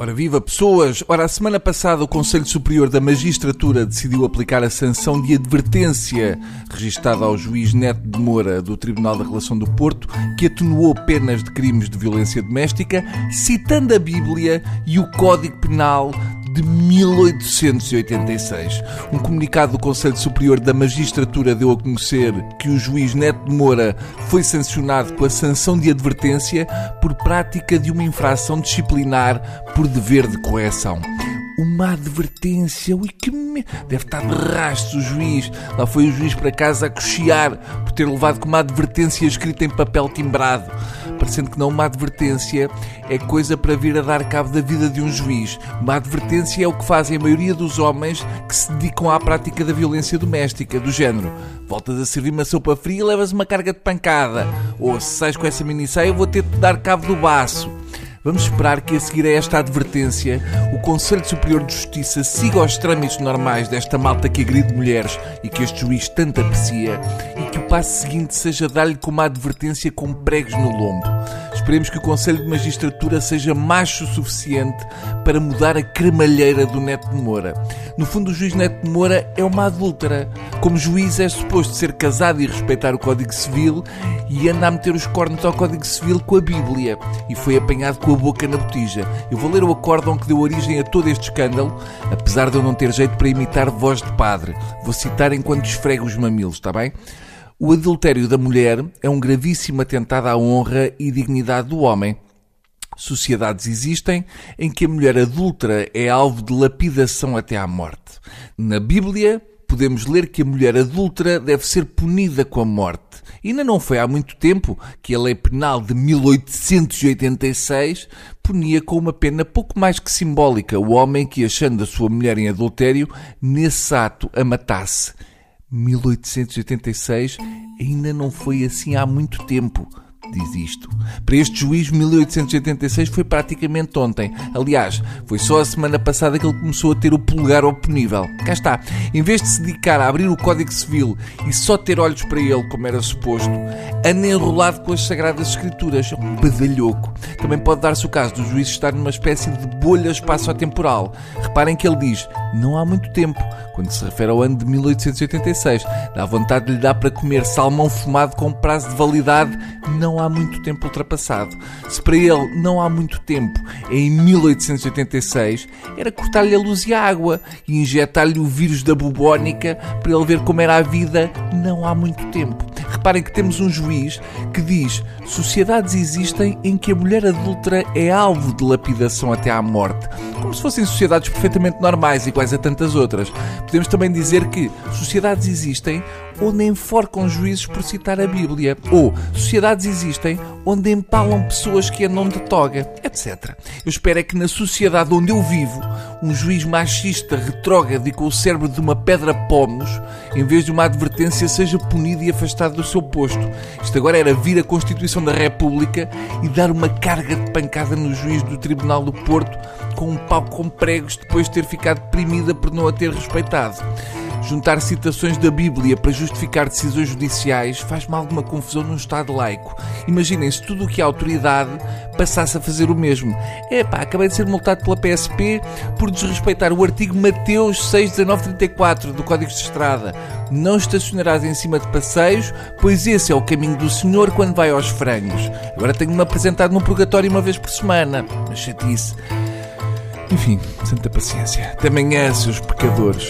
Ora viva pessoas! Ora, a semana passada o Conselho Superior da Magistratura decidiu aplicar a sanção de advertência registada ao juiz Neto de Moura do Tribunal da Relação do Porto, que atenuou penas de crimes de violência doméstica, citando a Bíblia e o Código Penal de 1886. Um comunicado do Conselho Superior da Magistratura deu a conhecer que o juiz Neto de Moura foi sancionado com a sanção de advertência por prática de uma infração disciplinar por dever de correção uma advertência. Ui, que me... Deve estar de rastro o juiz. Lá foi o juiz para casa a cochear por ter levado com uma advertência escrita em papel timbrado. Parecendo que não, uma advertência é coisa para vir a dar cabo da vida de um juiz. Uma advertência é o que fazem a maioria dos homens que se dedicam à prática da violência doméstica, do género. Voltas a servir uma sopa fria e levas uma carga de pancada. Ou se sais com essa minissaia, eu vou ter de dar cabo do baço. Vamos esperar que a seguir a esta advertência o Conselho Superior de Justiça siga os trâmites normais desta malta que agride mulheres e que este juiz tanto aprecia e que o passo seguinte seja dar-lhe com uma advertência com pregos no lombo. Esperemos que o Conselho de Magistratura seja macho o suficiente para mudar a cremalheira do Neto de Moura. No fundo, o juiz Neto de Moura é uma adúltera. Como juiz é suposto ser casado e respeitar o Código Civil e anda a meter os cornos ao Código Civil com a Bíblia e foi apanhado com a boca na botija. Eu vou ler o acórdão que deu origem a todo este escândalo, apesar de eu não ter jeito para imitar voz de padre. Vou citar enquanto esfrego os mamilos, está bem? O adultério da mulher é um gravíssimo atentado à honra e dignidade do homem. Sociedades existem em que a mulher adúltera é alvo de lapidação até à morte. Na Bíblia, podemos ler que a mulher adúltera deve ser punida com a morte. Ainda não foi há muito tempo que a lei penal de 1886 punia com uma pena pouco mais que simbólica o homem que, achando a sua mulher em adultério, nesse ato a matasse. 1886 ainda não foi assim há muito tempo diz isto. Para este juiz, 1886 foi praticamente ontem. Aliás, foi só a semana passada que ele começou a ter o polegar oponível. Cá está. Em vez de se dedicar a abrir o Código Civil e só ter olhos para ele, como era suposto, anda enrolado com as Sagradas Escrituras. Um badalhoco. Também pode dar-se o caso do juiz estar numa espécie de bolha espaço-temporal. Reparem que ele diz, não há muito tempo, quando se refere ao ano de 1886. Dá vontade de lhe dar para comer salmão fumado com prazo de validade não há muito tempo ultrapassado. Se para ele não há muito tempo, em 1886, era cortar-lhe a luz e a água e injetar-lhe o vírus da bubónica para ele ver como era a vida não há muito tempo. Reparem que temos um juiz que diz: sociedades existem em que a mulher adúltera é alvo de lapidação até à morte, como se fossem sociedades perfeitamente normais, iguais a tantas outras. Podemos também dizer que sociedades existem onde enforcam juízes por citar a Bíblia, ou sociedades existem onde empalam pessoas que andam de toga, etc. Eu espero é que na sociedade onde eu vivo, um juiz machista, retrógrado e com o cérebro de uma pedra pomos, em vez de uma advertência, seja punido e afastado do seu posto. Isto agora era vir a Constituição da República e dar uma carga de pancada no juiz do Tribunal do Porto com um pau com pregos depois de ter ficado deprimida por não a ter respeitado. Juntar citações da Bíblia para justificar decisões judiciais faz-me alguma confusão num Estado laico. Imaginem se tudo o que é autoridade passasse a fazer o mesmo. Epá, acabei de ser multado pela PSP por desrespeitar o artigo Mateus 6.1934 do Código de Estrada. Não estacionarás em cima de passeios, pois esse é o caminho do Senhor quando vai aos frangos. Agora tenho-me apresentado no purgatório uma vez por semana. Mas chatice. Enfim, santa paciência. Até amanhã, seus pecadores.